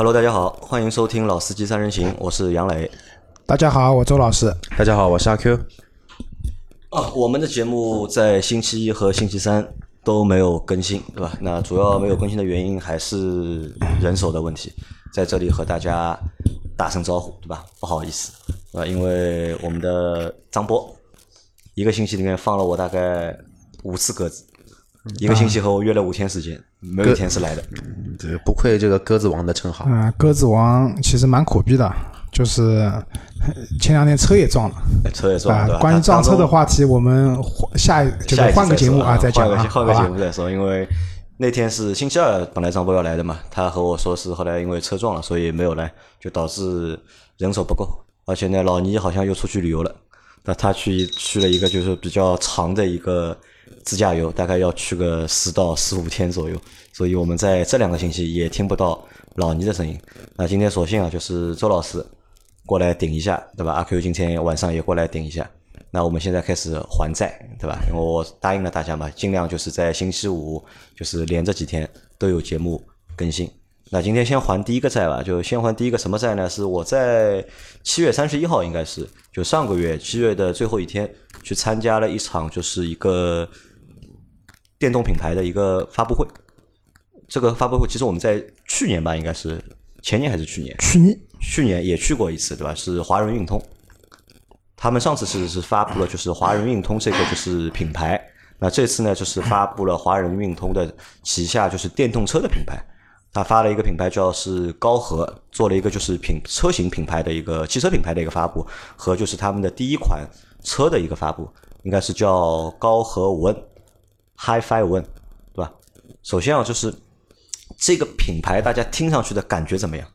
Hello，大家好，欢迎收听《老司机三人行》，我是杨磊。大家好，我周老师。大家好，我是阿 Q。啊，我们的节目在星期一和星期三都没有更新，对吧？那主要没有更新的原因还是人手的问题，在这里和大家打声招呼，对吧？不好意思，啊，因为我们的张波一个星期里面放了我大概五次鸽子，一个星期和我约了五天时间，没有一天是来的。对不愧这个鸽子王的称号。嗯，鸽子王其实蛮苦逼的，就是前两天车也撞了。车也撞了？关于撞车的话题，我们下就是换个节目啊再讲啊，换个节目再说。因为那天是星期二，本来张波要来的嘛，他和我说是后来因为车撞了，所以没有来，就导致人手不够。而且呢，老倪好像又出去旅游了，那他去去了一个就是比较长的一个自驾游，大概要去个十到十五天左右。所以我们在这两个星期也听不到老倪的声音。那今天索性啊，就是周老师过来顶一下，对吧？阿 Q 今天晚上也过来顶一下。那我们现在开始还债，对吧？我答应了大家嘛，尽量就是在星期五，就是连着几天都有节目更新。那今天先还第一个债吧，就先还第一个什么债呢？是我在七月三十一号，应该是就上个月七月的最后一天，去参加了一场就是一个电动品牌的一个发布会。这个发布会其实我们在去年吧，应该是前年还是去年？去年去年也去过一次，对吧？是华人运通，他们上次是是发布了就是华人运通这个就是品牌，那这次呢就是发布了华人运通的旗下就是电动车的品牌，他发了一个品牌叫是高和，做了一个就是品车型品牌的一个汽车品牌的一个发布和就是他们的第一款车的一个发布，应该是叫高和五 N HiFi 五 N，对吧？首先啊就是。这个品牌大家听上去的感觉怎么样？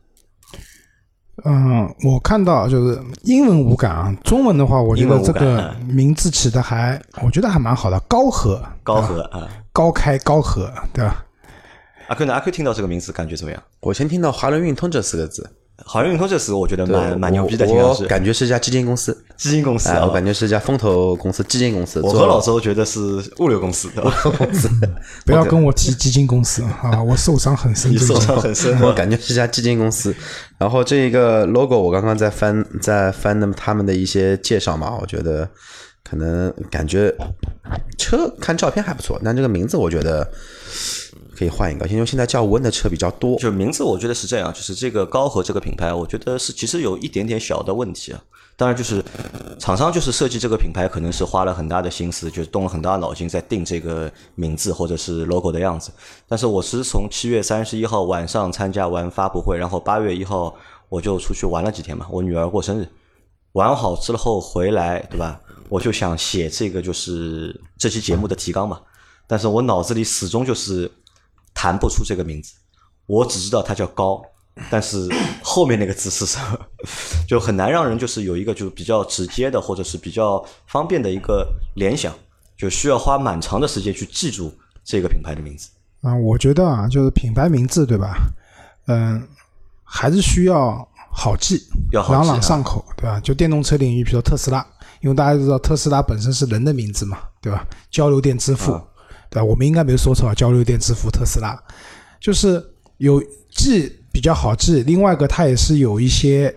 嗯，我看到就是英文无感啊，中文的话，我觉得这个名字起的还，我觉得还蛮好的。高和，高和啊，高开高和，对吧？阿坤呢？阿坤听到这个名字感觉怎么样？我先听到华伦运通这四个字。华伦运通这四个，我觉得蛮蛮牛逼的，我感觉是一家基金公司，基金公司，我感觉是一家风投公司，基金公司。我和老周觉得是物流公司，物流公司。不要跟我提基金公司 啊，我受伤很深，你受伤很深。我感觉是一家基金公司。然后这一个 logo，我刚刚在翻，在翻那么他们的一些介绍嘛，我觉得可能感觉车看照片还不错，但这个名字我觉得。可以换一个，因为现在叫温的车比较多。就名字，我觉得是这样，就是这个高和这个品牌，我觉得是其实有一点点小的问题啊。当然，就是厂商就是设计这个品牌，可能是花了很大的心思，就是动了很大脑筋在定这个名字或者是 logo 的样子。但是我是从七月三十一号晚上参加完发布会，然后八月一号我就出去玩了几天嘛，我女儿过生日，玩好之后回来，对吧？我就想写这个就是这期节目的提纲嘛，但是我脑子里始终就是。弹不出这个名字，我只知道它叫高，但是 后面那个字是什么，就很难让人就是有一个就比较直接的或者是比较方便的一个联想，就需要花蛮长的时间去记住这个品牌的名字。啊，我觉得啊，就是品牌名字对吧？嗯，还是需要好记，朗朗上口，对吧？就电动车领域，比如特斯拉，因为大家都知道特斯拉本身是人的名字嘛，对吧？交流电之父。对吧？我们应该没有说错啊！交流电支付特斯拉，就是有记比较好记，另外一个它也是有一些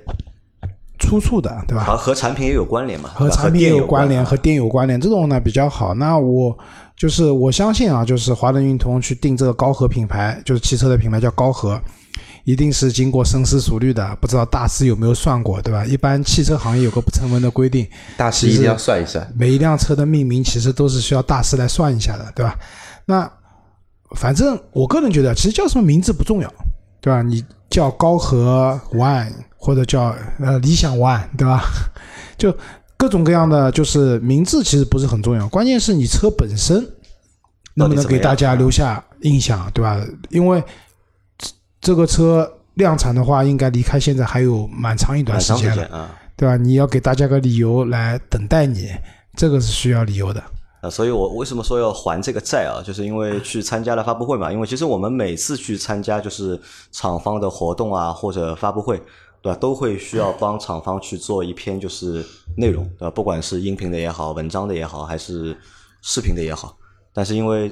出处的，对吧？和和产品也有关联嘛？和产品也有关联，和电有关联，这种呢比较好。那我就是我相信啊，就是华能运通去定这个高和品牌，就是汽车的品牌叫高和。一定是经过深思熟虑的，不知道大师有没有算过，对吧？一般汽车行业有个不成文的规定，大师一定要算一算。每一辆车的命名其实都是需要大师来算一下的，对吧？那反正我个人觉得，其实叫什么名字不重要，对吧？你叫高和 One 或者叫呃理想 One，对吧？就各种各样的，就是名字其实不是很重要，关键是你车本身能不能给大家留下印象，对吧？因为这个车量产的话，应该离开现在还有蛮长一段时间了，对吧？你要给大家个理由来等待你，这个是需要理由的。啊，所以我为什么说要还这个债啊？就是因为去参加了发布会嘛。因为其实我们每次去参加就是厂方的活动啊，或者发布会，对吧？都会需要帮厂方去做一篇就是内容，对吧？不管是音频的也好，文章的也好，还是视频的也好。但是因为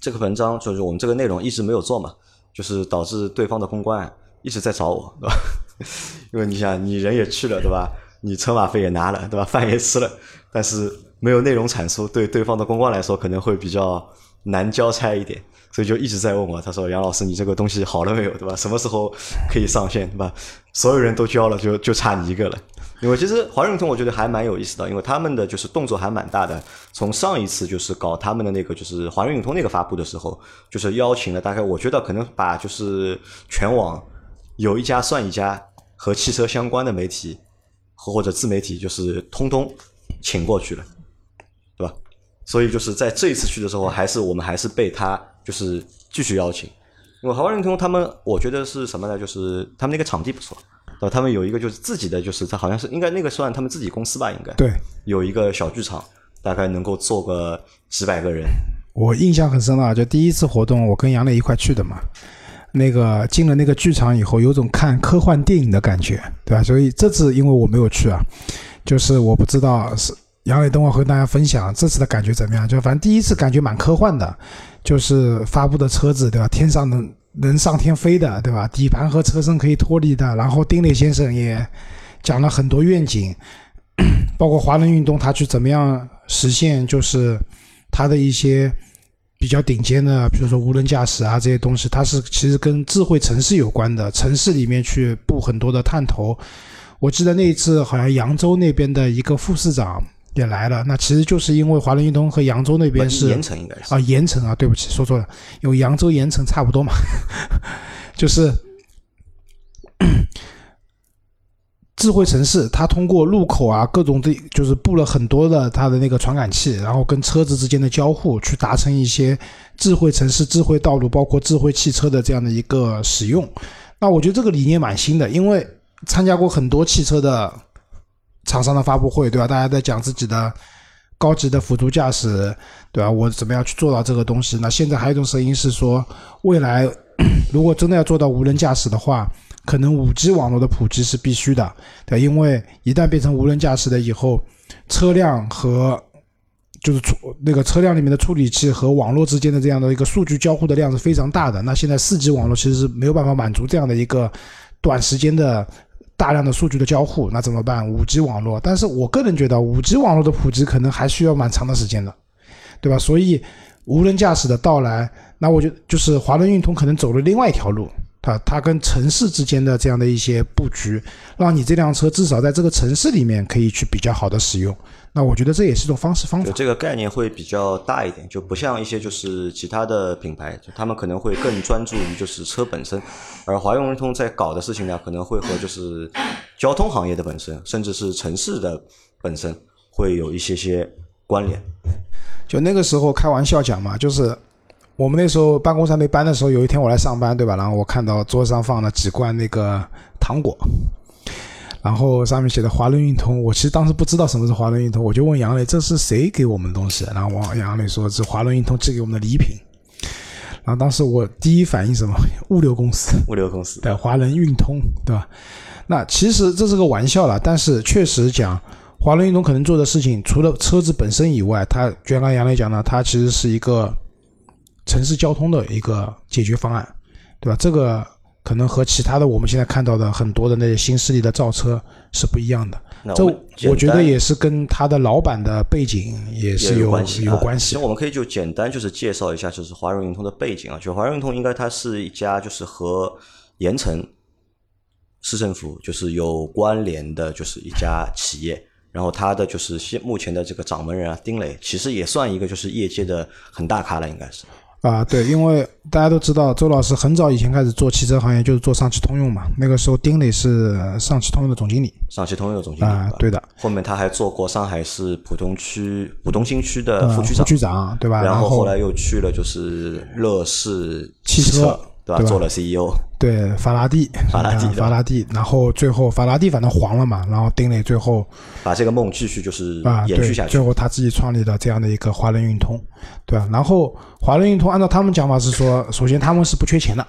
这个文章就是我们这个内容一直没有做嘛。就是导致对方的公关一直在找我，对吧？因为你想，你人也去了，对吧？你车马费也拿了，对吧？饭也吃了，但是没有内容产出，对对方的公关来说可能会比较难交差一点，所以就一直在问我。他说：“杨老师，你这个东西好了没有？对吧？什么时候可以上线？对吧？所有人都交了，就就差你一个了。”因为其实华润通我觉得还蛮有意思的，因为他们的就是动作还蛮大的。从上一次就是搞他们的那个就是华润通那个发布的时候，就是邀请了大概我觉得可能把就是全网有一家算一家和汽车相关的媒体和或者自媒体，就是通通请过去了，对吧？所以就是在这一次去的时候，还是我们还是被他就是继续邀请。因为华润通他们，我觉得是什么呢？就是他们那个场地不错。呃，他们有一个就是自己的，就是他好像是应该那个算他们自己公司吧，应该对，有一个小剧场，大概能够坐个几百个人。我印象很深啊，就第一次活动，我跟杨磊一块去的嘛。那个进了那个剧场以后，有种看科幻电影的感觉，对吧？所以这次因为我没有去啊，就是我不知道是杨磊等会和大家分享这次的感觉怎么样。就反正第一次感觉蛮科幻的，就是发布的车子，对吧？天上的。能上天飞的，对吧？底盘和车身可以脱离的。然后丁磊先生也讲了很多愿景，包括华能运动，他去怎么样实现，就是他的一些比较顶尖的，比如说无人驾驶啊这些东西，它是其实跟智慧城市有关的，城市里面去布很多的探头。我记得那一次好像扬州那边的一个副市长。也来了，那其实就是因为华伦运通和扬州那边是盐城应该是啊，盐城啊，对不起，说错了，有扬州盐城差不多嘛，就是 智慧城市，它通过路口啊各种的，就是布了很多的它的那个传感器，然后跟车子之间的交互，去达成一些智慧城市、智慧道路，包括智慧汽车的这样的一个使用。那我觉得这个理念蛮新的，因为参加过很多汽车的。厂商的发布会，对吧？大家在讲自己的高级的辅助驾驶，对吧？我怎么样去做到这个东西？那现在还有一种声音是说，未来 如果真的要做到无人驾驶的话，可能五 G 网络的普及是必须的，对因为一旦变成无人驾驶的以后，车辆和就是处那个车辆里面的处理器和网络之间的这样的一个数据交互的量是非常大的。那现在四 G 网络其实是没有办法满足这样的一个短时间的。大量的数据的交互，那怎么办？五 G 网络，但是我个人觉得五 G 网络的普及可能还需要蛮长的时间的，对吧？所以无人驾驶的到来，那我就就是华伦运通可能走了另外一条路，它它跟城市之间的这样的一些布局，让你这辆车至少在这个城市里面可以去比较好的使用。那我觉得这也是一种方式方法。这个概念会比较大一点，就不像一些就是其他的品牌，就他们可能会更专注于就是车本身，而华润通在搞的事情呢，可能会和就是交通行业的本身，甚至是城市的本身会有一些些关联。就那个时候开玩笑讲嘛，就是我们那时候办公室还没搬的时候，有一天我来上班，对吧？然后我看到桌上放了几罐那个糖果。然后上面写的华伦运通，我其实当时不知道什么是华伦运通，我就问杨磊这是谁给我们的东西？然后王杨磊说是华伦运通寄给我们的礼品。然后当时我第一反应什么？物流公司，物流公司对华伦运通，对吧？那其实这是个玩笑了，但是确实讲华伦运通可能做的事情，除了车子本身以外，它就像刚杨磊讲的，它其实是一个城市交通的一个解决方案，对吧？这个。可能和其他的我们现在看到的很多的那些新势力的造车是不一样的。这我觉得也是跟他的老板的背景也是有关系。有关系。其实我们可以就简单就是介绍一下，就是华润运通的背景啊。就华润运通应该它是一家就是和盐城市政府就是有关联的，就是一家企业。然后它的就是现目前的这个掌门人啊，丁磊，其实也算一个就是业界的很大咖了，应该是。啊，对，因为大家都知道，周老师很早以前开始做汽车行业，就是做上汽通用嘛。那个时候，丁磊是上汽通用的总经理。上汽通用的总经理啊，对的。后面他还做过上海市浦东区浦东新区的副区长，副区长对吧？然后后来又去了就是乐视汽车。对吧？做了 CEO，对法拉第，法拉第，法拉第，然后最后法拉第反正黄了嘛，然后丁磊最后把这个梦继续就是啊延续下去，最后他自己创立了这样的一个华伦运通，对吧？然后华伦运通按照他们讲法是说，首先他们是不缺钱的，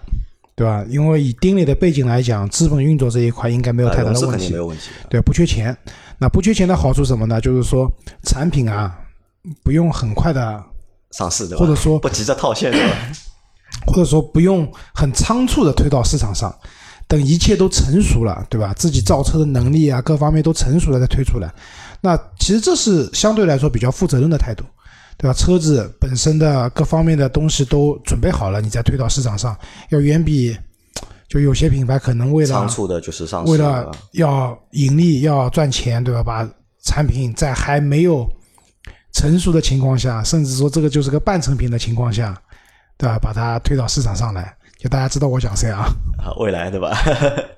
对吧？因为以丁磊的背景来讲，资本运作这一块应该没有太大的问题，没有问题，对，不缺钱。那不缺钱的好处什么呢？就是说产品啊不用很快的上市，对吧？或者说不急着套现，对吧？或者说不用很仓促的推到市场上，等一切都成熟了，对吧？自己造车的能力啊，各方面都成熟了再推出来。那其实这是相对来说比较负责任的态度，对吧？车子本身的各方面的东西都准备好了，你再推到市场上，要远比就有些品牌可能为了仓促的就是上市，为了要盈利要赚钱，对吧？把产品在还没有成熟的情况下，甚至说这个就是个半成品的情况下，对吧？把它推到市场上来，就大家知道我讲谁啊？啊，未来对吧？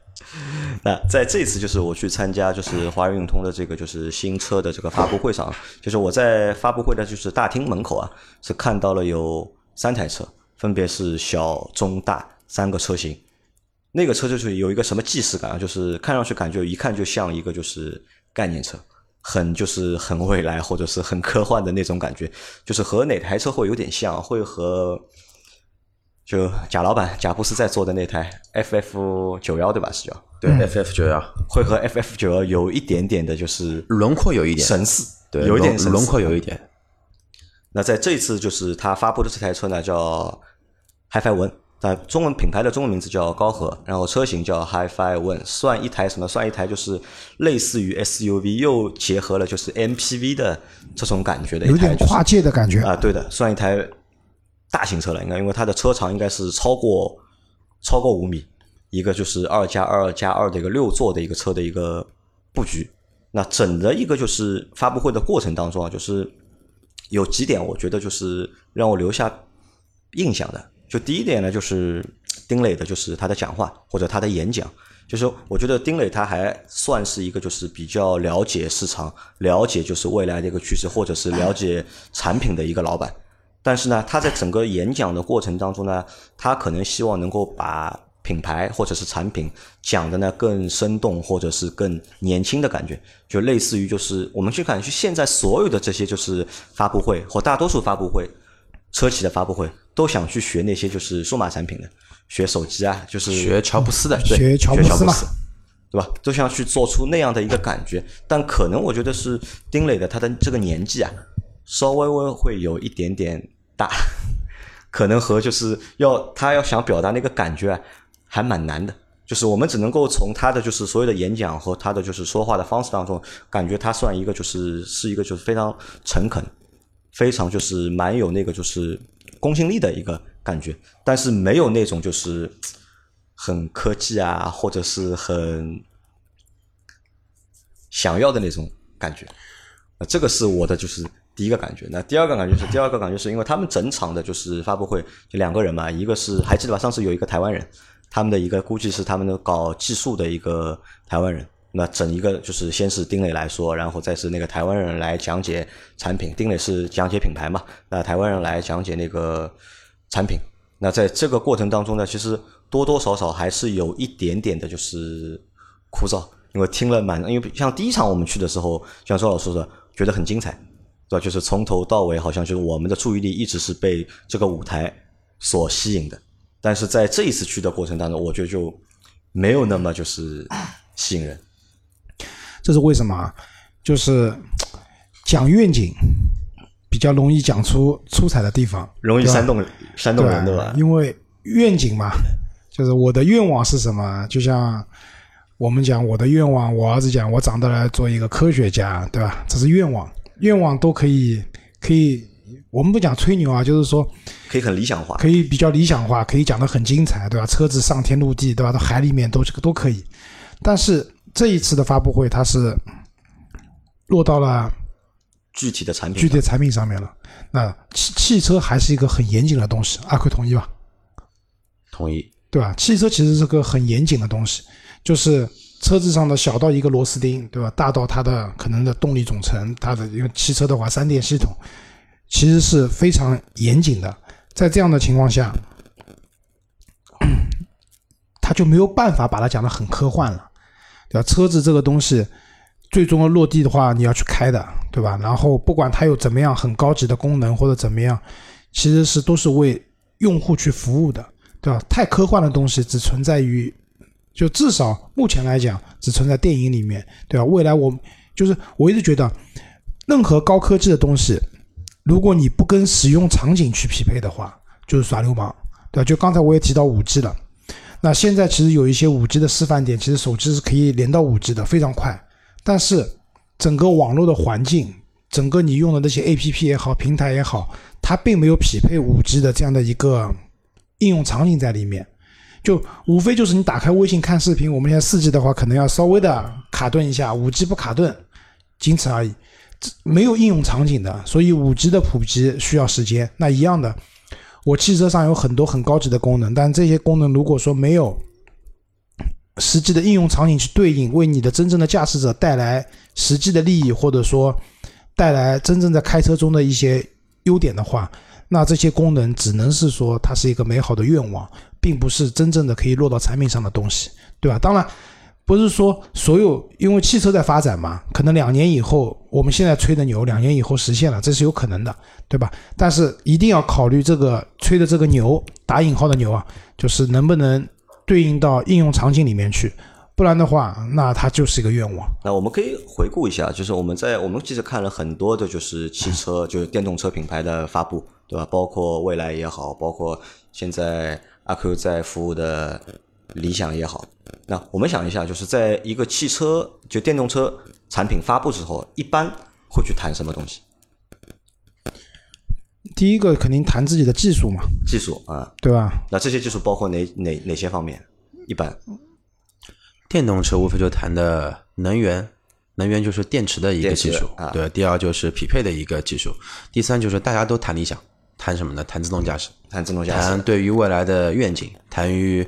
那在这次就是我去参加就是华润运通的这个就是新车的这个发布会上，就是我在发布会的就是大厅门口啊，是看到了有三台车，分别是小、中、大三个车型。那个车就是有一个什么既视感啊，就是看上去感觉一看就像一个就是概念车，很就是很未来或者是很科幻的那种感觉，就是和哪台车会有点像，会和。就贾老板贾布斯在做的那台 FF 九幺对吧？是叫对 FF 九幺，会和 FF 九幺有一点点的，就是轮廓有一点神似，对，有一点轮廓有一点。那在这次就是他发布的这台车呢，叫 HiFi One，但中文品牌的中文名字叫高和，然后车型叫 HiFi One，算一台什么？算一台就是类似于 SUV，又结合了就是 MPV 的这种感觉的，有点跨界的感觉啊。对的，算一台。大型车了，应该因为它的车长应该是超过超过五米，一个就是二加二加二的一个六座的一个车的一个布局。那整的一个就是发布会的过程当中啊，就是有几点我觉得就是让我留下印象的。就第一点呢，就是丁磊的，就是他的讲话或者他的演讲，就是我觉得丁磊他还算是一个就是比较了解市场、了解就是未来的一个趋势，或者是了解产品的一个老板。但是呢，他在整个演讲的过程当中呢，他可能希望能够把品牌或者是产品讲的呢更生动，或者是更年轻的感觉，就类似于就是我们去看，去现在所有的这些就是发布会或大多数发布会，车企的发布会都想去学那些就是数码产品的，学手机啊，就是学乔布斯的，学乔布斯嘛，对吧？都想去做出那样的一个感觉，但可能我觉得是丁磊的他的这个年纪啊，稍微微会有一点点。大，可能和就是要他要想表达那个感觉还蛮难的，就是我们只能够从他的就是所有的演讲和他的就是说话的方式当中，感觉他算一个就是是一个就是非常诚恳，非常就是蛮有那个就是公信力的一个感觉，但是没有那种就是很科技啊或者是很想要的那种感觉，这个是我的就是。第一个感觉，那第二个感觉是第二个感觉是因为他们整场的就是发布会就两个人嘛，一个是还记得吧？上次有一个台湾人，他们的一个估计是他们的搞技术的一个台湾人。那整一个就是先是丁磊来说，然后再是那个台湾人来讲解产品。丁磊是讲解品牌嘛，那台湾人来讲解那个产品。那在这个过程当中呢，其实多多少少还是有一点点的就是枯燥，因为听了蛮，因为像第一场我们去的时候，像周老师说的，觉得很精彩。对吧？就是从头到尾，好像就是我们的注意力一直是被这个舞台所吸引的。但是在这一次去的过程当中，我觉得就没有那么就是吸引人。这是为什么？就是讲愿景比较容易讲出出彩的地方，容易煽动煽动人，对吧？因为愿景嘛，就是我的愿望是什么？就像我们讲我的愿望，我儿子讲我长大了做一个科学家，对吧？这是愿望。愿望都可以，可以，我们不讲吹牛啊，就是说，可以很理想化，可以比较理想化，可以讲的很精彩，对吧？车子上天入地，对吧？到海里面都这个都可以。但是这一次的发布会，它是落到了具体的产品、具体的产品上面了。那汽汽车还是一个很严谨的东西，阿奎同意吧？同意，对吧？汽车其实是个很严谨的东西，就是。车子上的小到一个螺丝钉，对吧？大到它的可能的动力总成，它的因为汽车的话，三电系统其实是非常严谨的。在这样的情况下，他就没有办法把它讲的很科幻了，对吧？车子这个东西，最终要落地的话，你要去开的，对吧？然后不管它有怎么样很高级的功能或者怎么样，其实是都是为用户去服务的，对吧？太科幻的东西只存在于。就至少目前来讲，只存在电影里面，对吧？未来我就是我一直觉得，任何高科技的东西，如果你不跟使用场景去匹配的话，就是耍流氓，对吧？就刚才我也提到五 G 了，那现在其实有一些五 G 的示范点，其实手机是可以连到五 G 的，非常快。但是整个网络的环境，整个你用的那些 APP 也好，平台也好，它并没有匹配五 G 的这样的一个应用场景在里面。就无非就是你打开微信看视频，我们现在四 G 的话，可能要稍微的卡顿一下，五 G 不卡顿，仅此而已。没有应用场景的，所以五 G 的普及需要时间。那一样的，我汽车上有很多很高级的功能，但这些功能如果说没有实际的应用场景去对应，为你的真正的驾驶者带来实际的利益，或者说带来真正在开车中的一些优点的话，那这些功能只能是说它是一个美好的愿望。并不是真正的可以落到产品上的东西，对吧？当然，不是说所有，因为汽车在发展嘛，可能两年以后，我们现在吹的牛，两年以后实现了，这是有可能的，对吧？但是一定要考虑这个吹的这个牛，打引号的牛啊，就是能不能对应到应用场景里面去，不然的话，那它就是一个愿望。那我们可以回顾一下，就是我们在我们其实看了很多的，就是汽车，就是电动车品牌的发布，对吧？包括蔚来也好，包括现在。阿 Q 在服务的理想也好，那我们想一下，就是在一个汽车就电动车产品发布之后，一般会去谈什么东西？第一个肯定谈自己的技术嘛，技术啊，对吧？那这些技术包括哪哪哪些方面？一般电动车无非就谈的能源，能源就是电池的一个技术，啊对。第二就是匹配的一个技术，第三就是大家都谈理想。谈什么呢？谈自动驾驶，谈自动驾驶。谈对于未来的愿景，谈于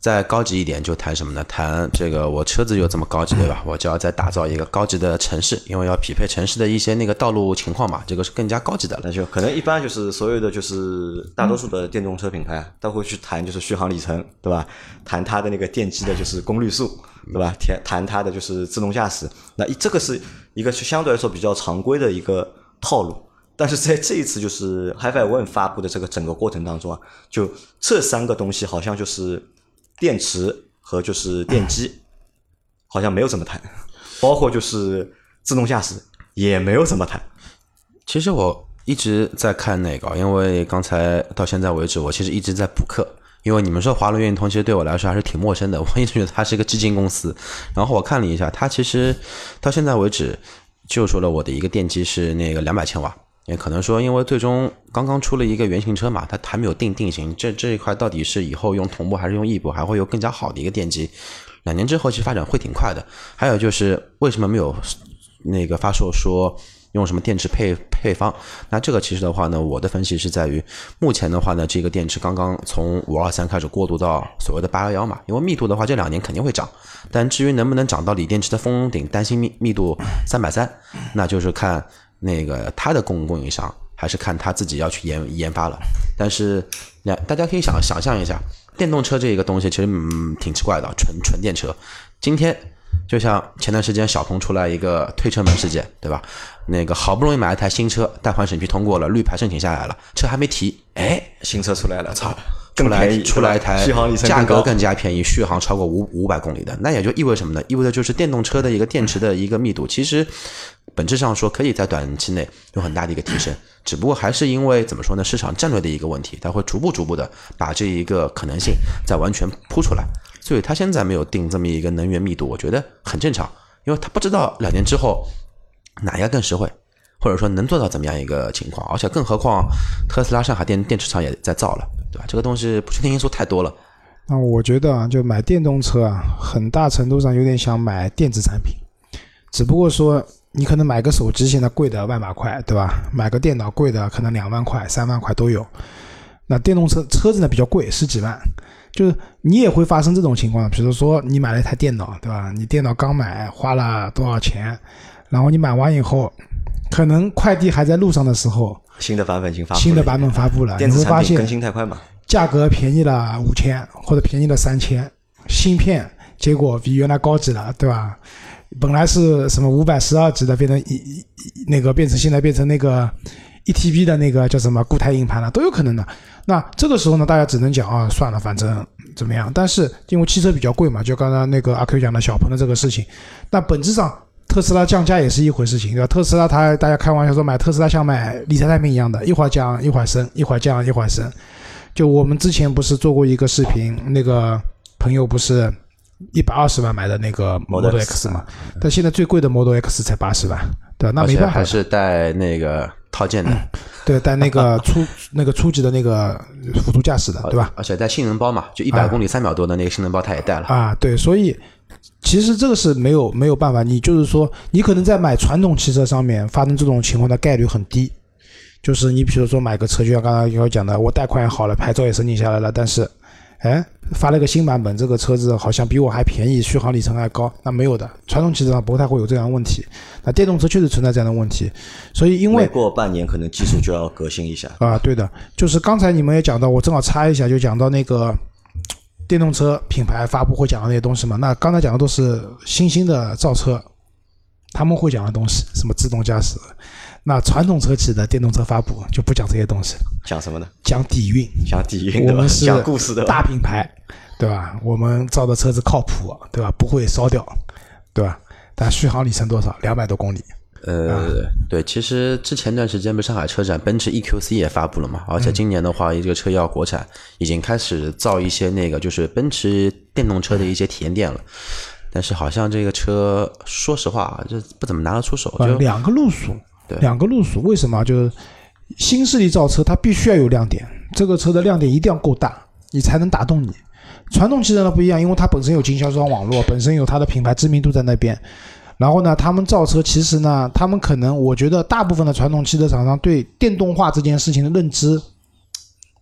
再高级一点就谈什么呢？谈这个我车子有这么高级对吧？我就要再打造一个高级的城市，因为要匹配城市的一些那个道路情况嘛，这个是更加高级的。那就可能一般就是所有的就是大多数的电动车品牌都会去谈就是续航里程，对吧？谈它的那个电机的就是功率数，对吧？谈谈它的就是自动驾驶。那这个是一个相对来说比较常规的一个套路。但是在这一次就是 HiFi One 发布的这个整个过程当中啊，就这三个东西好像就是电池和就是电机，好像没有怎么谈，包括就是自动驾驶也没有怎么谈。其实我一直在看那个，因为刚才到现在为止，我其实一直在补课。因为你们说华伦运通，其实对我来说还是挺陌生的。我一直觉得它是一个基金公司。然后我看了一下，它其实到现在为止就说了我的一个电机是那个两百千瓦。也可能说，因为最终刚刚出了一个原型车嘛，它还没有定定型。这这一块到底是以后用同步还是用异步，还会有更加好的一个电机。两年之后，其实发展会挺快的。还有就是为什么没有那个发售说用什么电池配配方？那这个其实的话呢，我的分析是在于，目前的话呢，这个电池刚刚从五二三开始过渡到所谓的八幺幺嘛。因为密度的话，这两年肯定会涨，但至于能不能涨到锂电池的封顶，担心密密度三百三，那就是看。那个他的供供应商还是看他自己要去研研发了，但是两大家可以想想象一下，电动车这一个东西其实嗯挺奇怪的，纯纯电车。今天就像前段时间小鹏出来一个推车门事件，对吧？那个好不容易买一台新车，贷款审批通过了，绿牌申请下来了，车还没提，哎，新车出来了，操！出来出来一台价格更加便宜，续航超过五五百公里的，那也就意味什么呢？意味着就是电动车的一个电池的一个密度，其实本质上说可以在短期内有很大的一个提升，只不过还是因为怎么说呢？市场战略的一个问题，它会逐步逐步的把这一个可能性再完全铺出来，所以它现在没有定这么一个能源密度，我觉得很正常，因为它不知道两年之后哪一个更实惠。或者说能做到怎么样一个情况，而且更何况特斯拉上海电电池厂也在造了，对吧？这个东西不确定因素太多了。那我觉得啊，就买电动车啊，很大程度上有点想买电子产品，只不过说你可能买个手机现在贵的万把块，对吧？买个电脑贵的可能两万块、三万块都有。那电动车车子呢比较贵，十几万，就是你也会发生这种情况，比如说你买了一台电脑，对吧？你电脑刚买花了多少钱，然后你买完以后。可能快递还在路上的时候，新的版本已经发新的版本发布了，你会发现更新太快嘛？价格便宜了五千或者便宜了三千，芯片结果比原来高级了，对吧？本来是什么五百十二 G 的，变成一一那个变成现在变成那个一 TB 的那个叫什么固态硬盘了，都有可能的。那这个时候呢，大家只能讲啊，算了，反正怎么样？但是因为汽车比较贵嘛，就刚刚那个阿 Q 讲的小鹏的这个事情，那本质上。特斯拉降价也是一回事情，对吧？特斯拉它大家开玩笑说买特斯拉像买理财产品一样的，一会儿降一会儿升，一会儿降一会儿升。就我们之前不是做过一个视频，那个朋友不是一百二十万买的那个 Model X 嘛，但现在最贵的 Model X 才八十万，对吧？那没办法的，还是带那个套件的，对，带那个 初那个初级的那个辅助驾驶的，对吧？而且带性能包嘛，就一百公里三秒多的那个性能包，它也带了。啊，对，所以其实这个是没有没有办法，你就是说，你可能在买传统汽车上面发生这种情况的概率很低。就是你比如说买个车，就像刚刚我讲的，我贷款也好了，牌照也申请下来了，但是，哎，发了个新版本，这个车子好像比我还便宜，续航里程还高，那没有的，传统汽车上不太会有这样的问题。那电动车确实存在这样的问题，所以因为过半年可能技术就要革新一下。啊，对的，就是刚才你们也讲到，我正好插一下，就讲到那个电动车品牌发布会讲的那些东西嘛。那刚才讲的都是新兴的造车，他们会讲的东西，什么自动驾驶。那传统车企的电动车发布就不讲这些东西了，讲什么呢？讲底蕴。讲底蕴？我们是讲故事的大品牌，对吧？我们造的车子靠谱，对吧？不会烧掉，对吧？但续航里程多少？两百多公里。呃，对，其实之前段时间不是上海车展，奔驰 EQC 也发布了嘛，而且今年的话，这个车要国产，已经开始造一些那个就是奔驰电动车的一些体验店了。但是好像这个车，说实话啊，这不怎么拿得出手，就呃两个路数，对两个路数，为什么？就是新势力造车，它必须要有亮点，这个车的亮点一定要够大，你才能打动你。传统汽车呢不一样，因为它本身有经销商网络，本身有它的品牌知名度在那边。然后呢，他们造车其实呢，他们可能我觉得大部分的传统汽车厂商对电动化这件事情的认知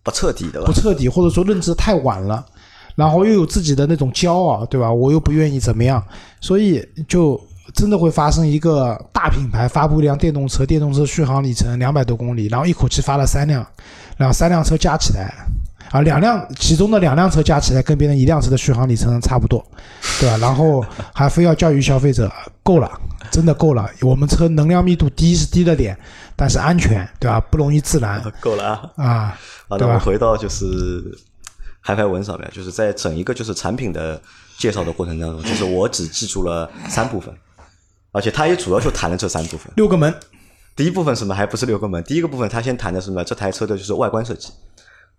不彻底的吧不？彻底，或者说认知太晚了，然后又有自己的那种骄傲，对吧？我又不愿意怎么样，所以就真的会发生一个大品牌发布一辆电动车，电动车续航里程两百多公里，然后一口气发了三辆，然后三辆车加起来。啊，两辆其中的两辆车加起来跟别人一辆车的续航里程差不多，对吧？然后还非要教育消费者，够了，真的够了。我们车能量密度低是低了点，但是安全，对吧？不容易自燃 够了啊！啊，那我们回到就是海牌文上面，就是在整一个就是产品的介绍的过程当中，就是我只记住了三部分，而且他也主要就谈了这三部分。六个门，第一部分什么还不是六个门，第一个部分他先谈的是什么？这台车的就是外观设计。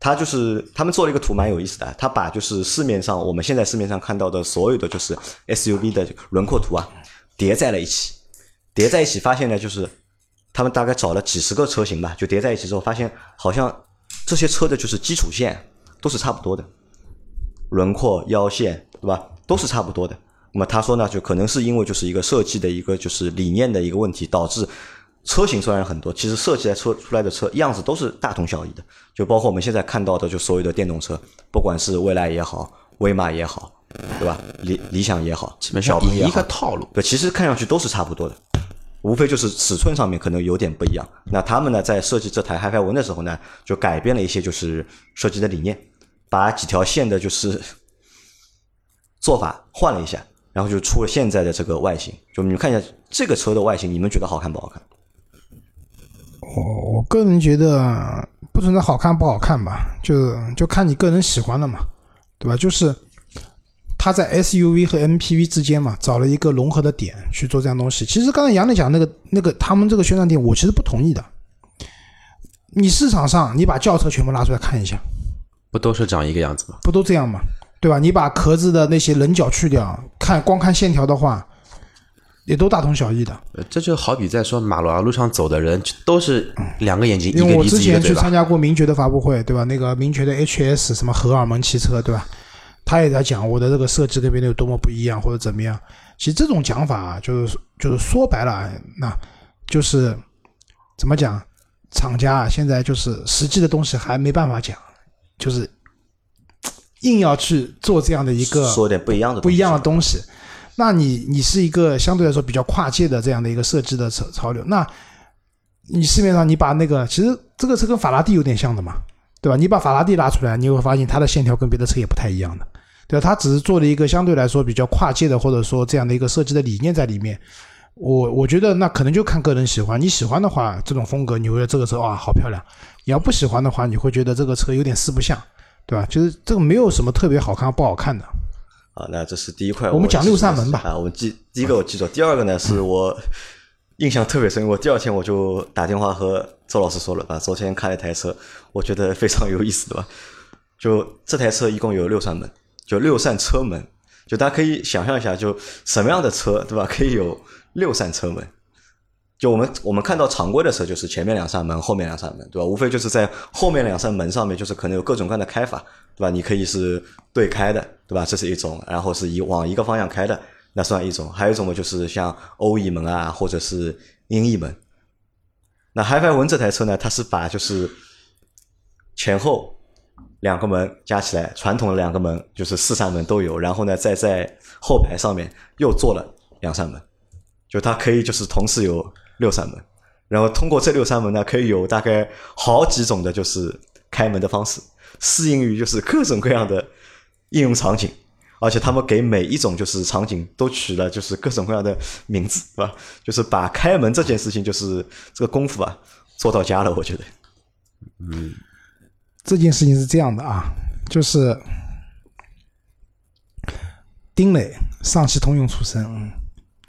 他就是他们做了一个图蛮有意思的，他把就是市面上我们现在市面上看到的所有的就是 SUV 的轮廓图啊叠在了一起，叠在一起发现呢就是他们大概找了几十个车型吧，就叠在一起之后发现好像这些车的就是基础线都是差不多的，轮廓、腰线对吧都是差不多的。那么他说呢，就可能是因为就是一个设计的一个就是理念的一个问题，导致车型虽然很多，其实设计来车出来的车样子都是大同小异的。就包括我们现在看到的，就所有的电动车，不管是蔚来也好，威马也好，对吧？理理想也好，基本上一个小鹏也好，套路。对，其实看上去都是差不多的，无非就是尺寸上面可能有点不一样。那他们呢，在设计这台 HiFi 文的时候呢，就改变了一些就是设计的理念，把几条线的就是 做法换了一下，然后就出了现在的这个外形。就你们看一下这个车的外形，你们觉得好看不好看？我我个人觉得不存在好看不好看吧，就就看你个人喜欢了嘛，对吧？就是它在 SUV 和 MPV 之间嘛，找了一个融合的点去做这样东西。其实刚才杨磊讲那个那个他们这个宣传点，我其实不同意的。你市场上你把轿车全部拉出来看一下，不都是长一个样子吗？不都这样吗？对吧？你把壳子的那些棱角去掉，看光看线条的话，也都大同小异的。呃这就好比在说马路路上走的人都是两个眼睛，一因为我个鼻子一个之前去参。加过名爵的发布会，对吧？那个名爵的 HS 什么荷尔蒙汽车，对吧？他也在讲我的这个设计跟别人有多么不一样，或者怎么样。其实这种讲法啊，就是就是说白了，那就是怎么讲？厂家啊，现在就是实际的东西还没办法讲，就是硬要去做这样的一个说点不一样的，不一样的。东西。那你你是一个相对来说比较跨界的这样的一个设计的潮潮流，那你市面上你把那个其实这个车跟法拉第有点像的嘛，对吧？你把法拉第拉出来，你会发现它的线条跟别的车也不太一样的，对吧？它只是做了一个相对来说比较跨界的或者说这样的一个设计的理念在里面。我我觉得那可能就看个人喜欢，你喜欢的话，这种风格你会觉得这个车哇好漂亮；你要不喜欢的话，你会觉得这个车有点四不像，对吧？就是这个没有什么特别好看不好看的。啊，那这是第一块。我们讲六扇门吧啊，我记第一个我记住，第二个呢是我印象特别深，我第二天我就打电话和周老师说了啊，昨天开了一台车，我觉得非常有意思，对吧？就这台车一共有六扇门，就六扇车门，就大家可以想象一下，就什么样的车，对吧？可以有六扇车门。就我们我们看到常规的车，就是前面两扇门，后面两扇门，对吧？无非就是在后面两扇门上面，就是可能有各种各样的开法，对吧？你可以是对开的，对吧？这是一种，然后是以往一个方向开的，那算一种。还有一种呢，就是像欧翼门啊，或者是英翼门。那 HiFi 文这台车呢，它是把就是前后两个门加起来，传统的两个门就是四扇门都有，然后呢，再在后排上面又做了两扇门，就它可以就是同时有。六扇门，然后通过这六扇门呢，可以有大概好几种的，就是开门的方式，适应于就是各种各样的应用场景，而且他们给每一种就是场景都取了就是各种各样的名字，是吧？就是把开门这件事情，就是这个功夫啊做到家了，我觉得。嗯，这件事情是这样的啊，就是丁磊，上汽通用出身，嗯。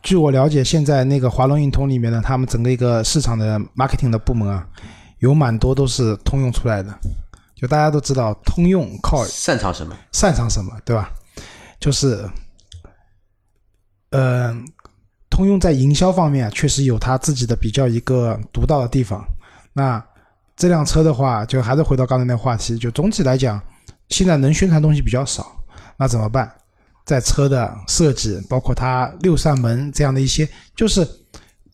据我了解，现在那个华龙运通里面呢，他们整个一个市场的 marketing 的部门啊，有蛮多都是通用出来的。就大家都知道，通用靠擅长什么？擅长什么，对吧？就是，呃，通用在营销方面确实有他自己的比较一个独到的地方。那这辆车的话，就还是回到刚才那话题，就总体来讲，现在能宣传东西比较少，那怎么办？在车的设计，包括它六扇门这样的一些，就是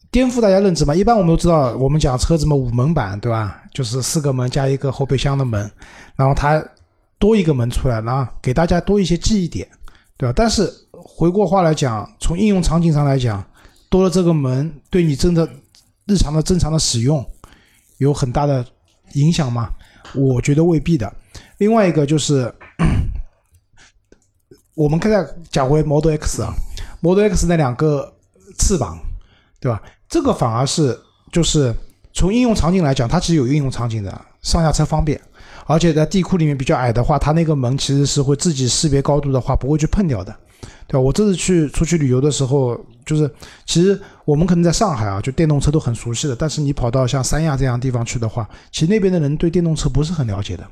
颠覆大家认知嘛。一般我们都知道，我们讲车子嘛，五门版，对吧？就是四个门加一个后备箱的门，然后它多一个门出来，然后给大家多一些记忆点，对吧？但是回过话来讲，从应用场景上来讲，多了这个门，对你真的日常的正常的使用有很大的影响吗？我觉得未必的。另外一个就是。我们刚才讲回 Model X 啊，Model X 那两个翅膀，对吧？这个反而是就是从应用场景来讲，它其实有应用场景的，上下车方便，而且在地库里面比较矮的话，它那个门其实是会自己识别高度的话，不会去碰掉的，对吧？我这次去出去旅游的时候，就是其实我们可能在上海啊，就电动车都很熟悉的，但是你跑到像三亚这样地方去的话，其实那边的人对电动车不是很了解的。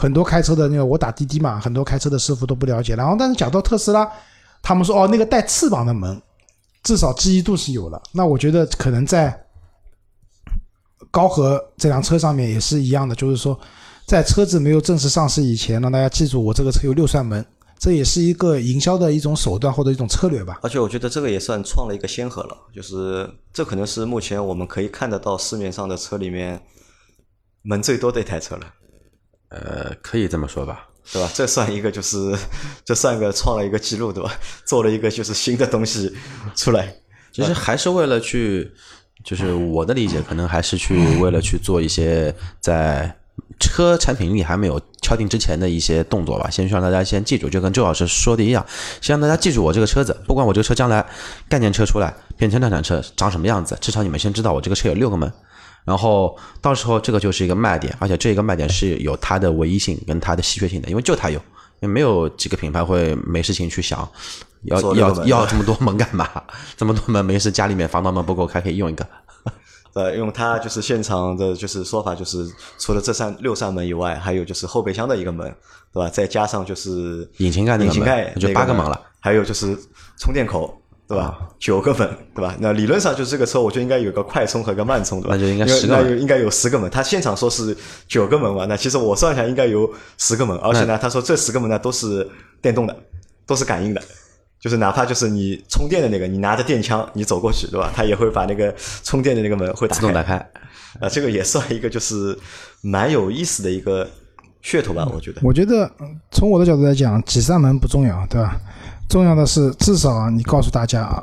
很多开车的那个，我打滴滴嘛，很多开车的师傅都不了解。然后，但是讲到特斯拉，他们说哦，那个带翅膀的门，至少记忆度是有了。那我觉得可能在高和这辆车上面也是一样的，就是说，在车子没有正式上市以前，让大家记住我这个车有六扇门，这也是一个营销的一种手段或者一种策略吧。而且我觉得这个也算创了一个先河了，就是这可能是目前我们可以看得到市面上的车里面门最多的一台车了。呃，可以这么说吧，对吧？这算一个，就是这算一个创了一个记录，对吧？做了一个就是新的东西出来，其实还是为了去，就是我的理解，可能还是去为了去做一些在车产品力还没有敲定之前的一些动作吧。先让大家先记住，就跟周老师说的一样，先让大家记住我这个车子，不管我这个车将来概念车出来变成量产车长什么样子，至少你们先知道我这个车有六个门。然后到时候这个就是一个卖点，而且这个卖点是有它的唯一性跟它的稀缺性的，因为就它有，也没有几个品牌会没事情去想要要要这么多门干嘛？这么多门没事，家里面防盗门不够开，可以用一个。呃，用它就是现场的就是说法，就是除了这扇六扇门以外，还有就是后备箱的一个门，对吧？再加上就是引擎盖引擎盖就八个门了，还有就是充电口。对吧？九个门，对吧？那理论上就是这个车，我觉得应该有个快充和个慢充，对吧？那就应该十个，那应该有十个门。他现场说是九个门嘛，那其实我算一下，应该有十个门。而且呢，他说这十个门呢都是电动的，都是感应的，就是哪怕就是你充电的那个，你拿着电枪你走过去，对吧？他也会把那个充电的那个门会自动打开。啊，这个也算一个就是蛮有意思的一个噱头吧，我觉得。我觉得从我的角度来讲，几扇门不重要，对吧？重要的是，至少你告诉大家啊，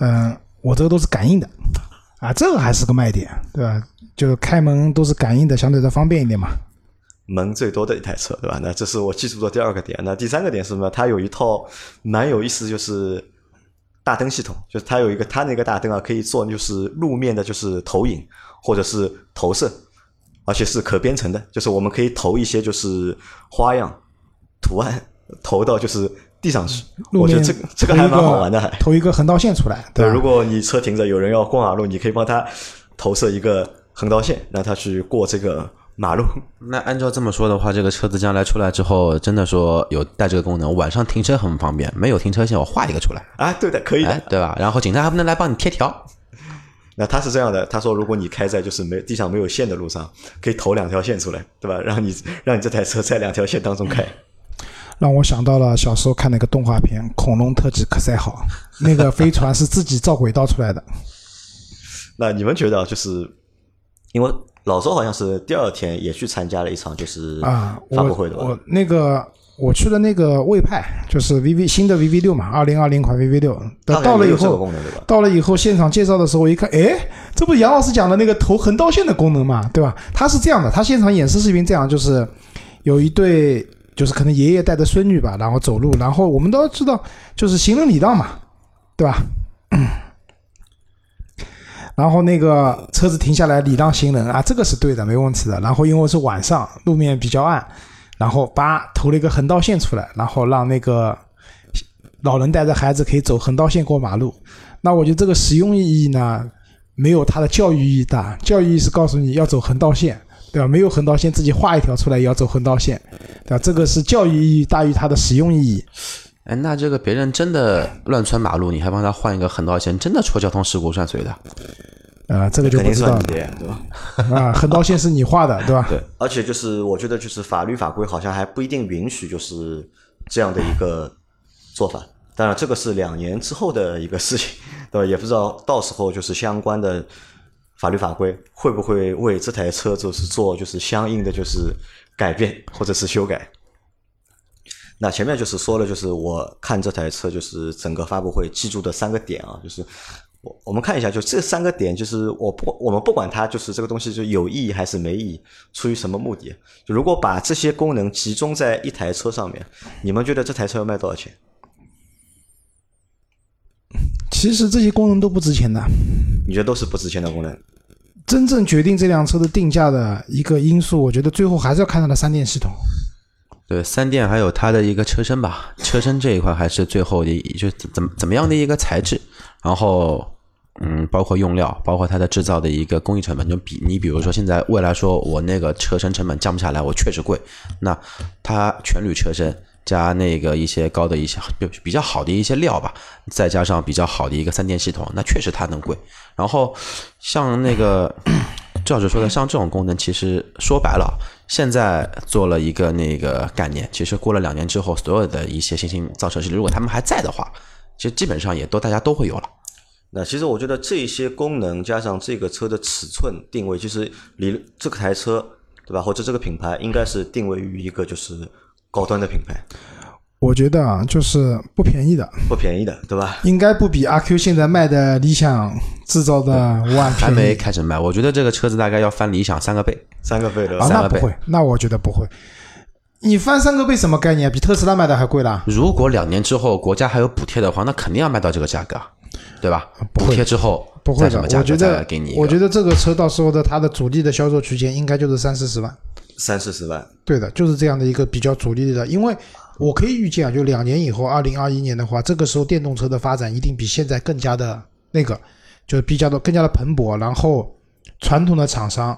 嗯，我这个都是感应的，啊，这个还是个卖点，对吧？就开门都是感应的，相对的方便一点嘛。门最多的一台车，对吧？那这是我记住的第二个点。那第三个点是什么？它有一套蛮有意思，就是大灯系统，就是它有一个它那个大灯啊，可以做就是路面的，就是投影或者是投射，而且是可编程的，就是我们可以投一些就是花样图案，投到就是。地上去，我觉得这个这个还蛮好玩的，还投一个横道线出来。对，如果你车停着，有人要过马路，你可以帮他投射一个横道线，让他去过这个马路。那按照这么说的话，这个车子将来出来之后，真的说有带这个功能，晚上停车很方便。没有停车线，我画一个出来，啊，对的，可以的。哎，对吧？然后警察还不能来帮你贴条，那他是这样的，他说如果你开在就是没地上没有线的路上，可以投两条线出来，对吧？让你让你这台车在两条线当中开。让我想到了小时候看那个动画片《恐龙特技可赛号》，那个飞船是自己造轨道出来的。那你们觉得，就是因为老周好像是第二天也去参加了一场就是啊，发布会的吧？我我那个我去了那个魏派，就是 VV 新的 VV 六嘛，二零二零款 VV 六。它到了以这个后？到了以后现场介绍的时候，我一看，哎，这不杨老师讲的那个投横道线的功能嘛，对吧？他是这样的，他现场演示视频这样，就是有一对，就是可能爷爷带着孙女吧，然后走路，然后我们都知道，就是行人礼让嘛，对吧？然后那个车子停下来礼让行人啊，这个是对的，没问题的。然后因为是晚上，路面比较暗，然后叭投了一个横道线出来，然后让那个老人带着孩子可以走横道线过马路。那我觉得这个实用意义呢，没有它的教育意义大。教育意义是告诉你要走横道线，对吧？没有横道线，自己画一条出来也要走横道线，对吧？这个是教育意义大于它的实用意义。哎，那这个别人真的乱穿马路，你还帮他换一个横道线，真的出交通事故算谁的？呃，这个就肯定不知道对吧？啊。横道线是你画的，对吧？对，而且就是我觉得就是法律法规好像还不一定允许就是这样的一个做法。当然，这个是两年之后的一个事情，对吧？也不知道到时候就是相关的法律法规会不会为这台车就是做就是相应的就是改变或者是修改。那前面就是说了，就是我看这台车就是整个发布会记住的三个点啊，就是我我们看一下，就这三个点，就是我不我们不管它就是这个东西就有意义还是没意义，出于什么目的，就如果把这些功能集中在一台车上面，你们觉得这台车要卖多少钱？其实这些功能都不值钱的。你觉得都是不值钱的功能？真正决定这辆车的定价的一个因素，我觉得最后还是要看它的三电系统。对，三电还有它的一个车身吧，车身这一块还是最后的，就怎么怎么样的一个材质，然后嗯，包括用料，包括它的制造的一个工艺成本，就比你比如说现在未来说我那个车身成本降不下来，我确实贵，那它全铝车身加那个一些高的一些比比较好的一些料吧，再加上比较好的一个三电系统，那确实它能贵。然后像那个 赵老师说的，像这种功能，其实说白了，现在做了一个那个概念，其实过了两年之后，所有的一些新兴造车势力，如果他们还在的话，其实基本上也都大家都会有了。那其实我觉得这些功能加上这个车的尺寸定位，其实离这个台车对吧，或者这个品牌应该是定位于一个就是高端的品牌，我觉得啊，就是不便宜的，不便宜的，对吧？应该不比阿 Q 现在卖的理想制造的五 万还没开始卖，我觉得这个车子大概要翻理想三个倍。三个倍的啊，那不会，那我觉得不会。你翻三个倍什么概念？比特斯拉卖的还贵啦？如果两年之后国家还有补贴的话，那肯定要卖到这个价格，对吧？补贴之后不会的再什么，价格我觉得再给你一个我觉得这个车到时候的它的主力的销售区间应该就是三四十万。三四十万，对的，就是这样的一个比较主力的，因为我可以预见啊，就两年以后，二零二一年的话，这个时候电动车的发展一定比现在更加的那个，就是比较的更加的蓬勃，然后传统的厂商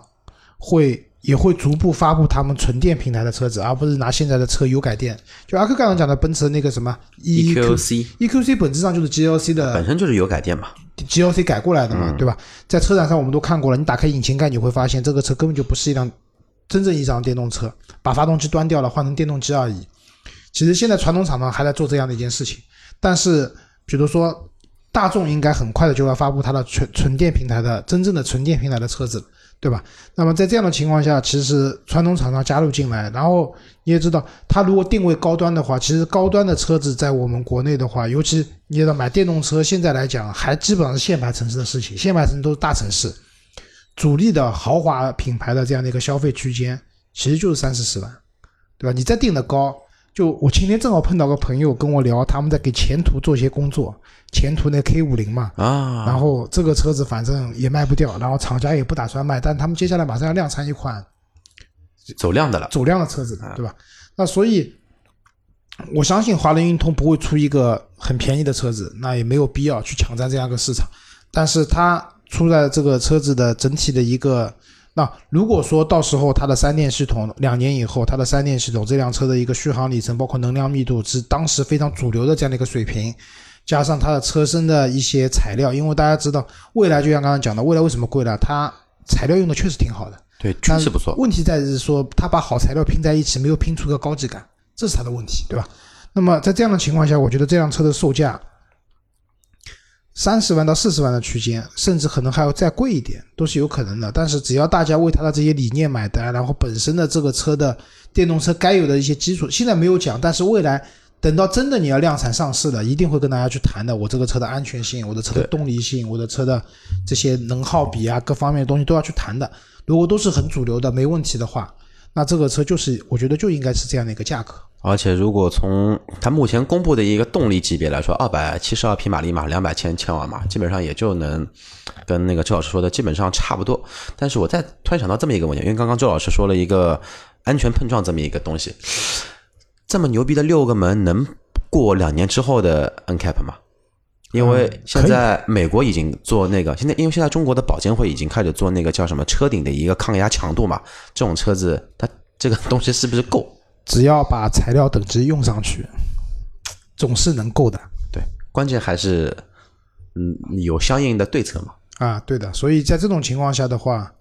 会也会逐步发布他们纯电平台的车子，而不是拿现在的车油改电。就阿克刚刚讲的奔驰的那个什么 E EQC EQC 本质上就是 GLC 的本身就是油改电嘛，GLC 改过来的嘛，对吧？在车展上我们都看过了，你打开引擎盖，你会发现这个车根本就不是一辆真正意义上的电动车，把发动机端掉了，换成电动机而已。其实现在传统厂商还在做这样的一件事情，但是比如说大众应该很快的就要发布它的纯纯电平台的真正的纯电平台的车子，对吧？那么在这样的情况下，其实传统厂商加入进来，然后你也知道，它如果定位高端的话，其实高端的车子在我们国内的话，尤其你也知道买电动车，现在来讲还基本上是限牌城市的事情，限牌城市都是大城市，主力的豪华品牌的这样的一个消费区间，其实就是三四十万，对吧？你再定的高，就我今天正好碰到个朋友跟我聊，他们在给前途做一些工作，前途那 K 五零嘛，啊，然后这个车子反正也卖不掉，然后厂家也不打算卖，但他们接下来马上要量产一款走量的了，走量的车子，对吧？那所以，我相信华人运通不会出一个很便宜的车子，那也没有必要去抢占这样一个市场。但是它出在这个车子的整体的一个那如果说到时候它的三电系统两年以后，它的三电系统这辆车的一个续航里程，包括能量密度是当时非常主流的这样的一个水平，加上它的车身的一些材料，因为大家知道未来就像刚刚讲的，未来为什么贵了？它材料用的确实挺好的，对，确实不错。问题在于是说，它把好材料拼在一起，没有拼出个高级感，这是它的问题，对吧？那么在这样的情况下，我觉得这辆车的售价三十万到四十万的区间，甚至可能还要再贵一点，都是有可能的。但是只要大家为它的这些理念买单，然后本身的这个车的电动车该有的一些基础，现在没有讲，但是未来等到真的你要量产上市了，一定会跟大家去谈的。我这个车的安全性，我的车的动力性，我的车的这些能耗比啊，各方面的东西都要去谈的。如果都是很主流的，没问题的话，那这个车就是我觉得就应该是这样的一个价格。而且，如果从它目前公布的一个动力级别来说，二百七十二匹马力嘛，两百千千瓦嘛，基本上也就能跟那个周老师说的基本上差不多。但是我再突然想到这么一个问题，因为刚刚周老师说了一个安全碰撞这么一个东西，这么牛逼的六个门能过两年之后的 NCAP 吗？因为现在美国已经做那个，现在因为现在中国的保监会已经开始做那个叫什么车顶的一个抗压强度嘛，这种车子它这个东西是不是够？只要把材料等级用上去，总是能够的。对，关键还是嗯有相应的对策嘛。啊，对的。所以在这种情况下的话，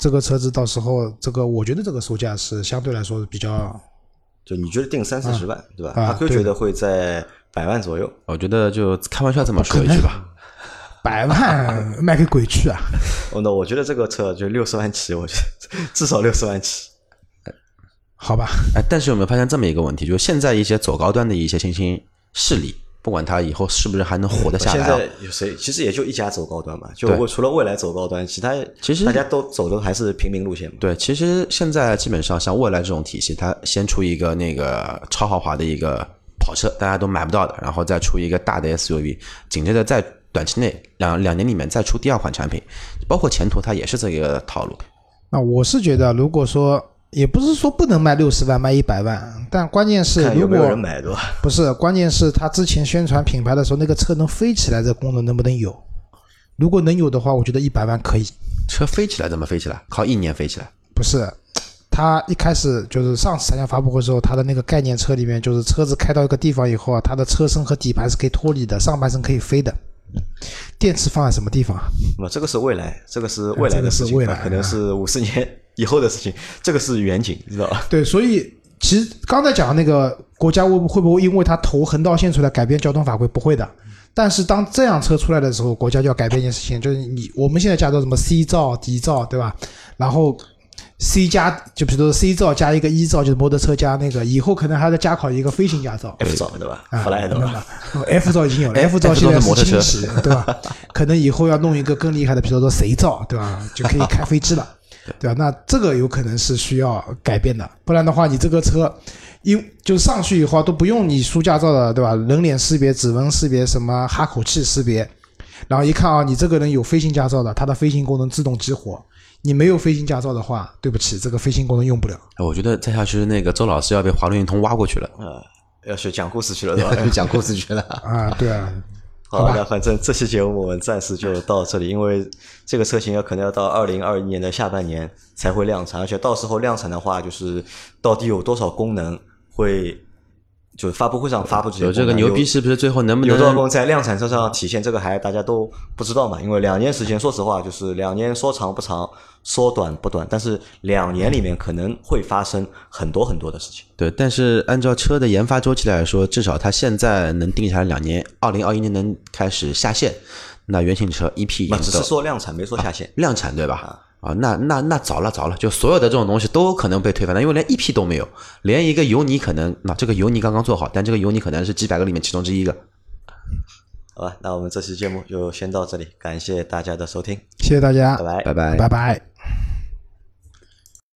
这个车子到时候这个，我觉得这个售价是相对来说比较，就你觉得定三四十万，对吧？啊阿 Q 觉得会在百万左右。我觉得就开玩笑这么说一句吧，百万卖给鬼去啊！哦，那我觉得这个车就六十万起，我觉得至少六十万起。好吧，哎，但是有没有发现这么一个问题？就是现在一些走高端的一些新兴势力，不管他以后是不是还能活得下来啊在，有谁？其实也就一家走高端嘛，就我除了未来走高端，其他其实大家都走的还是平民路线嘛。对，其实现在基本上像未来这种体系，它先出一个那个超豪华的一个跑车，大家都买不到的，然后再出一个大的 SUV，紧接着在短期内两两年里面再出第二款产品，包括前途它也是这个套路。那我是觉得，如果说也不是说不能卖六十万，卖一百万，但关键是如果有没有人买，对吧？不是，关键是他之前宣传品牌的时候，那个车能飞起来，这功能能不能有？如果能有的话，我觉得一百万可以。车飞起来怎么飞起来？靠意念飞起来。不是，他一开始就是上次参加发布会时候，他的那个概念车里面，就是车子开到一个地方以后啊，它的车身和底盘是可以脱离的，上半身可以飞的。电池放在什么地方？那么这个是未来，这个是未来的事情，这个是未来可能是五十年以后的事情。这个是远景，知道吧？对，所以其实刚才讲的那个国家会不会不会因为它投横道线出来改变交通法规？不会的。但是当这辆车出来的时候，国家就要改变一件事情，就是你我们现在驾照什么 C 照、D 照，对吧？然后 C 加就比如说 C 照加一个 E 照，就是摩托车加那个，以后可能还要再加考一个飞行驾照。F 照对吧？啊，弗莱对吧？？F 照已经有了 F-，F 照现在照是摩托车轻骑，对吧？可能以后要弄一个更厉害的，比如说 C 照，对吧？就可以开飞机了，对吧？那这个有可能是需要改变的，不然的话，你这个车，因就上去以后都不用你输驾照的，对吧？人脸识别、指纹识别、什么哈口气识别，然后一看啊，你这个人有飞行驾照的，它的飞行功能自动激活。你没有飞行驾照的话，对不起，这个飞行功能用不了。哎我觉得再下去，那个周老师要被华伦运通挖过去了，呃，要去讲故事去了，对吧？要去讲故事去了。啊，对啊，好，那反正这期节目我们暂时就到这里，因为这个车型要可能要到二零二一年的下半年才会量产，而且到时候量产的话，就是到底有多少功能会，就发布会上发布这些有这个牛逼是不是最后能不能有多少功能在量产车上体现？这个还大家都不知道嘛，因为两年时间，说实话就是两年说长不长，说短不短，但是两年里面可能会发生很多很多的事情。对？但是按照车的研发周期来说，至少它现在能定下来两年，二零二一年能开始下线。那原型车一批已不只是说量产，没说下线。量产对吧？啊，那那那早了早了，就所有的这种东西都有可能被推翻的，因为连 EP 都没有，连一个油泥可能，那这个油泥刚刚做好，但这个油泥可能是几百个里面其中之一个。好吧，那我们这期节目就先到这里，感谢大家的收听，谢谢大家，拜拜。拜拜拜拜。